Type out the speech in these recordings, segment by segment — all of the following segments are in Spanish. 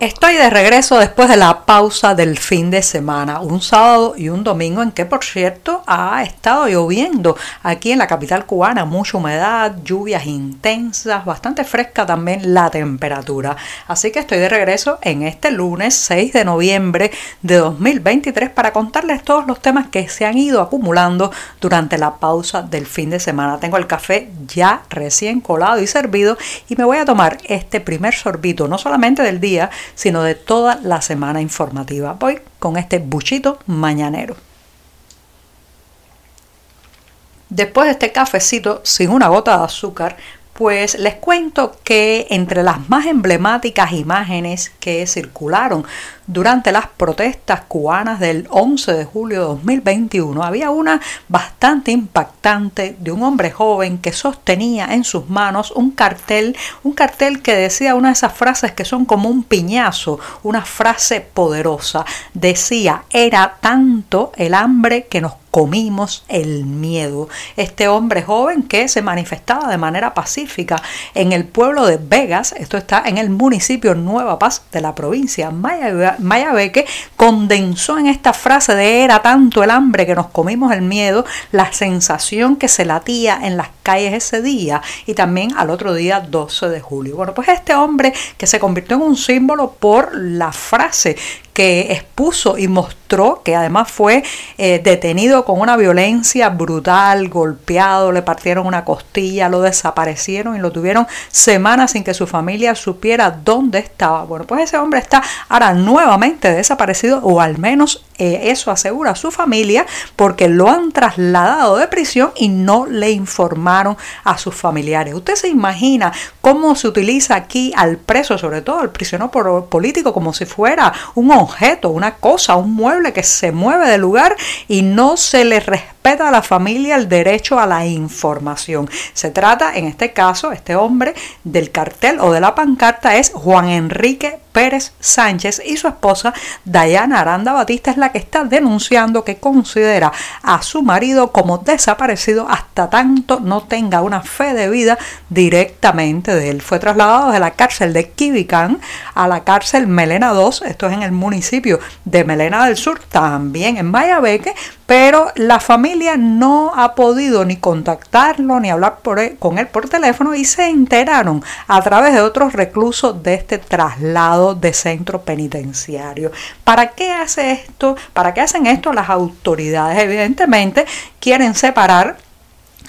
Estoy de regreso después de la pausa del fin de semana, un sábado y un domingo en que, por cierto, ha estado lloviendo aquí en la capital cubana, mucha humedad, lluvias intensas, bastante fresca también la temperatura. Así que estoy de regreso en este lunes 6 de noviembre de 2023 para contarles todos los temas que se han ido acumulando durante la pausa del fin de semana. Tengo el café ya recién colado y servido y me voy a tomar este primer sorbito, no solamente del día, sino de toda la semana informativa. Voy con este buchito mañanero. Después de este cafecito sin una gota de azúcar, pues les cuento que entre las más emblemáticas imágenes que circularon durante las protestas cubanas del 11 de julio de 2021 había una bastante impactante de un hombre joven que sostenía en sus manos un cartel, un cartel que decía una de esas frases que son como un piñazo, una frase poderosa. Decía, era tanto el hambre que nos comimos el miedo. Este hombre joven que se manifestaba de manera pacífica en el pueblo de Vegas, esto está en el municipio Nueva Paz de la provincia Maya Mayabeque condensó en esta frase de era tanto el hambre que nos comimos el miedo, la sensación que se latía en las calles ese día y también al otro día 12 de julio. Bueno, pues este hombre que se convirtió en un símbolo por la frase que expuso y mostró que además fue eh, detenido con una violencia brutal, golpeado, le partieron una costilla, lo desaparecieron y lo tuvieron semanas sin que su familia supiera dónde estaba. Bueno, pues ese hombre está ahora nuevamente desaparecido o al menos eh, eso asegura su familia porque lo han trasladado de prisión y no le informaron a sus familiares. Usted se imagina cómo se utiliza aquí al preso, sobre todo al prisionero político, como si fuera un objeto, una cosa, un mueble que se mueve del lugar y no se le respeta a la familia el derecho a la información. Se trata, en este caso, este hombre del cartel o de la pancarta es Juan Enrique Pérez Sánchez y su esposa Dayana Aranda Batista es la que está denunciando que considera a su marido como desaparecido hasta tanto no tenga una fe de vida directamente de él. Fue trasladado de la cárcel de Kibicán a la cárcel Melena 2, esto es en el municipio de Melena del Sur, también en Mayabeque, pero la familia no ha podido ni contactarlo ni hablar con él por teléfono y se enteraron a través de otros reclusos de este traslado de centro penitenciario. ¿Para qué hace esto? ¿Para qué hacen esto las autoridades? Evidentemente quieren separar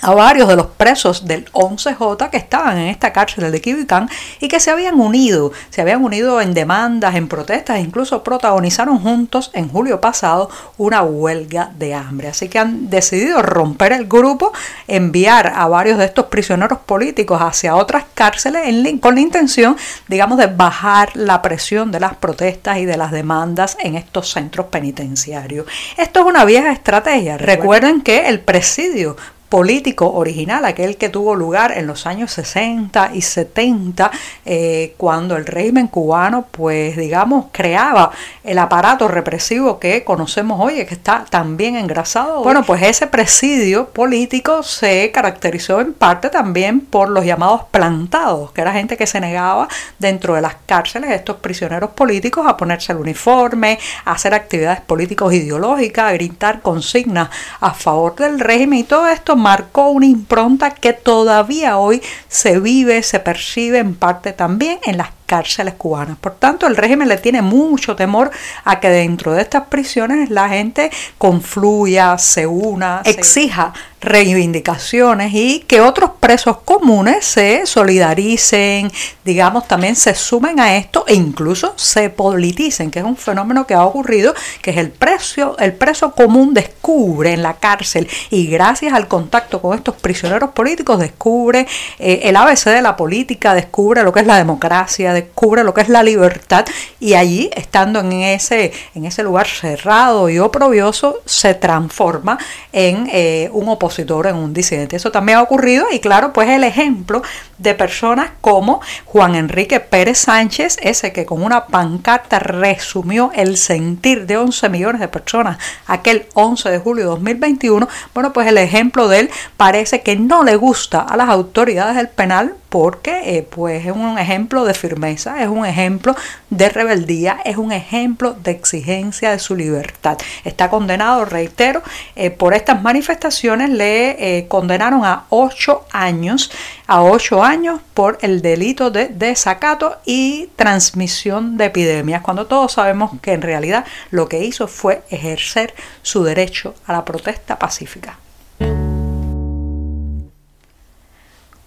a varios de los presos del 11J que estaban en esta cárcel de Kibicán y que se habían unido, se habían unido en demandas, en protestas, incluso protagonizaron juntos en julio pasado una huelga de hambre. Así que han decidido romper el grupo, enviar a varios de estos prisioneros políticos hacia otras cárceles con la intención, digamos, de bajar la presión de las protestas y de las demandas en estos centros penitenciarios. Esto es una vieja estrategia. Recuerden que el presidio político original, aquel que tuvo lugar en los años 60 y 70, eh, cuando el régimen cubano, pues digamos, creaba el aparato represivo que conocemos hoy, que está también engrasado. Bueno, pues ese presidio político se caracterizó en parte también por los llamados plantados, que era gente que se negaba dentro de las cárceles, estos prisioneros políticos, a ponerse el uniforme, a hacer actividades políticos ideológicas, a gritar consignas a favor del régimen y todo esto marcó una impronta que todavía hoy se vive, se percibe en parte también en las cárceles cubanas. Por tanto, el régimen le tiene mucho temor a que dentro de estas prisiones la gente confluya, se una, exija reivindicaciones y que otros presos comunes se solidaricen, digamos, también se sumen a esto e incluso se politicen, que es un fenómeno que ha ocurrido, que es el preso, el preso común descubre en la cárcel y gracias al contacto con estos prisioneros políticos descubre eh, el ABC de la política, descubre lo que es la democracia, descubre lo que es la libertad y allí, estando en ese, en ese lugar cerrado y oprobioso, se transforma en eh, un opositor, en un disidente. Eso también ha ocurrido y claro, pues el ejemplo de personas como Juan Enrique Pérez Sánchez, ese que con una pancarta resumió el sentir de 11 millones de personas aquel 11 de julio de 2021, bueno, pues el ejemplo de él parece que no le gusta a las autoridades del penal porque eh, pues es un ejemplo de firmeza, es un ejemplo de rebeldía, es un ejemplo de exigencia de su libertad. Está condenado, reitero, eh, por estas manifestaciones le eh, condenaron a ocho años, a ocho años por el delito de desacato y transmisión de epidemias, cuando todos sabemos que en realidad lo que hizo fue ejercer su derecho a la protesta pacífica.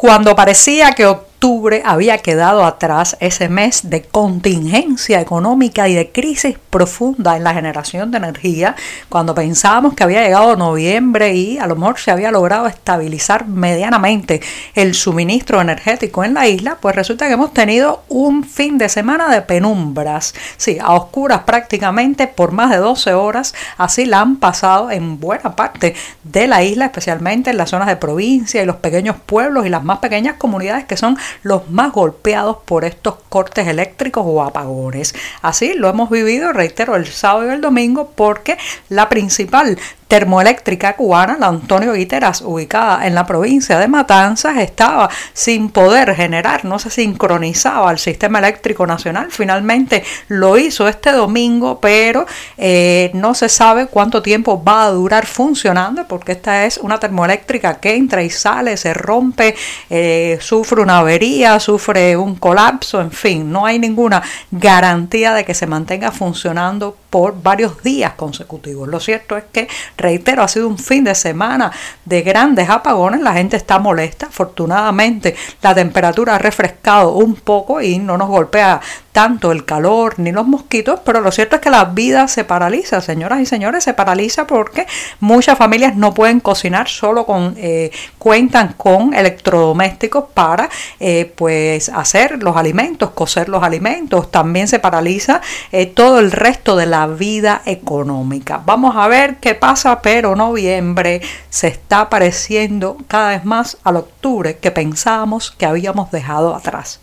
Cuando parecía que octubre había quedado atrás ese mes de contingencia económica y de crisis profunda en la generación de energía, cuando pensábamos que había llegado noviembre y a lo mejor se había logrado estabilizar medianamente el suministro energético en la isla, pues resulta que hemos tenido un fin de semana de penumbras, sí, a oscuras prácticamente por más de 12 horas, así la han pasado en buena parte de la isla, especialmente en las zonas de provincia y los pequeños pueblos y las más pequeñas comunidades que son los más golpeados por estos cortes eléctricos o apagones. Así lo hemos vivido, reitero, el sábado y el domingo porque la principal termoeléctrica cubana, la Antonio Guiteras, ubicada en la provincia de Matanzas, estaba sin poder generar, no se sincronizaba al sistema eléctrico nacional. Finalmente lo hizo este domingo, pero eh, no se sabe cuánto tiempo va a durar funcionando, porque esta es una termoeléctrica que entra y sale, se rompe, eh, sufre una avería, sufre un colapso, en fin, no hay ninguna garantía de que se mantenga funcionando por varios días consecutivos. Lo cierto es que reitero, ha sido un fin de semana de grandes apagones, la gente está molesta, afortunadamente la temperatura ha refrescado un poco y no nos golpea tanto el calor ni los mosquitos, pero lo cierto es que la vida se paraliza, señoras y señores, se paraliza porque muchas familias no pueden cocinar, solo con eh, cuentan con electrodomésticos para eh, pues hacer los alimentos, cocer los alimentos. También se paraliza eh, todo el resto de la vida económica. Vamos a ver qué pasa, pero noviembre se está pareciendo cada vez más al octubre que pensábamos que habíamos dejado atrás.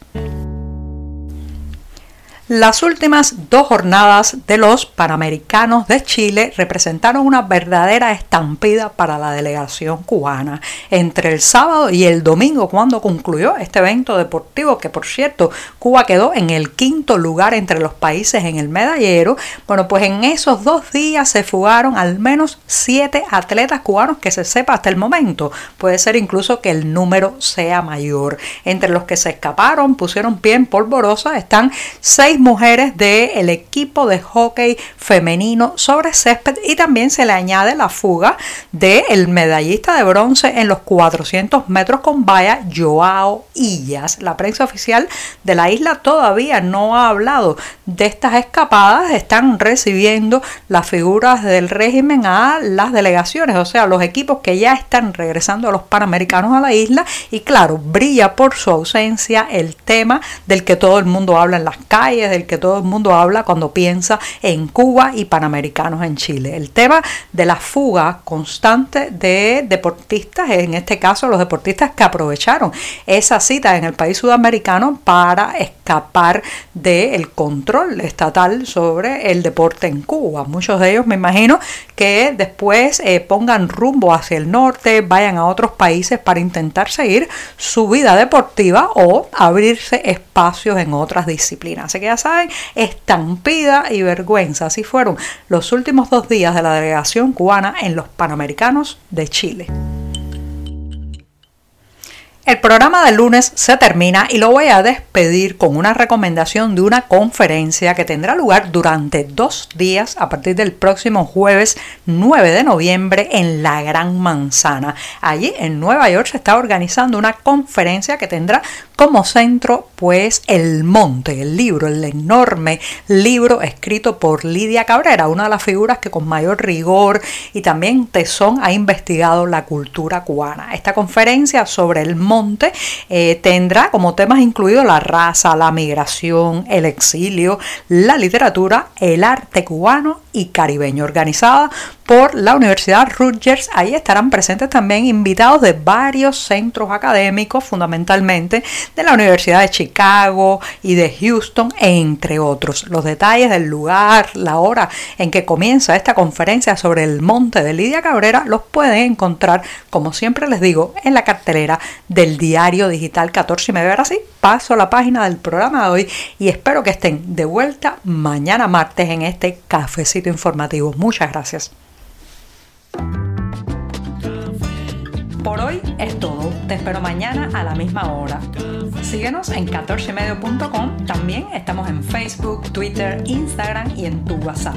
Las últimas dos jornadas de los Panamericanos de Chile representaron una verdadera estampida para la delegación cubana. Entre el sábado y el domingo, cuando concluyó este evento deportivo, que por cierto Cuba quedó en el quinto lugar entre los países en el medallero, bueno, pues en esos dos días se fugaron al menos siete atletas cubanos que se sepa hasta el momento. Puede ser incluso que el número sea mayor. Entre los que se escaparon, pusieron pie en polvorosa, están seis mujeres del equipo de hockey femenino sobre césped y también se le añade la fuga del medallista de bronce en los 400 metros con valla Joao Illas. La prensa oficial de la isla todavía no ha hablado de estas escapadas, están recibiendo las figuras del régimen a las delegaciones, o sea, los equipos que ya están regresando a los panamericanos a la isla y claro, brilla por su ausencia el tema del que todo el mundo habla en las calles, del que todo el mundo habla cuando piensa en Cuba y Panamericanos en Chile. El tema de la fuga constante de deportistas, en este caso los deportistas que aprovecharon esa cita en el país sudamericano para escapar del control estatal sobre el deporte en Cuba. Muchos de ellos me imagino que después eh, pongan rumbo hacia el norte, vayan a otros países para intentar seguir su vida deportiva o abrirse espacios en otras disciplinas. Así que ya saben, estampida y vergüenza. Así fueron los últimos dos días de la delegación cubana en los Panamericanos de Chile. El programa del lunes se termina y lo voy a despedir con una recomendación de una conferencia que tendrá lugar durante dos días a partir del próximo jueves 9 de noviembre en la Gran Manzana. Allí en Nueva York se está organizando una conferencia que tendrá como centro pues El Monte, el libro, el enorme libro escrito por Lidia Cabrera, una de las figuras que con mayor rigor y también tesón ha investigado la cultura cubana. Esta conferencia sobre el monte eh, tendrá como temas incluidos la raza, la migración, el exilio, la literatura, el arte cubano y caribeño, organizada por la Universidad Rutgers. Ahí estarán presentes también invitados de varios centros académicos, fundamentalmente de la Universidad de Chicago y de Houston, entre otros. Los detalles del lugar, la hora en que comienza esta conferencia sobre el monte de Lidia Cabrera los pueden encontrar, como siempre les digo, en la cartelera del diario digital 14 y medio. Ahora sí, paso a la página del programa de hoy y espero que estén de vuelta mañana martes en este cafecito informativo. Muchas gracias. Por hoy es todo. Te espero mañana a la misma hora. Síguenos en 14medio.com. También estamos en Facebook, Twitter, Instagram y en tu WhatsApp.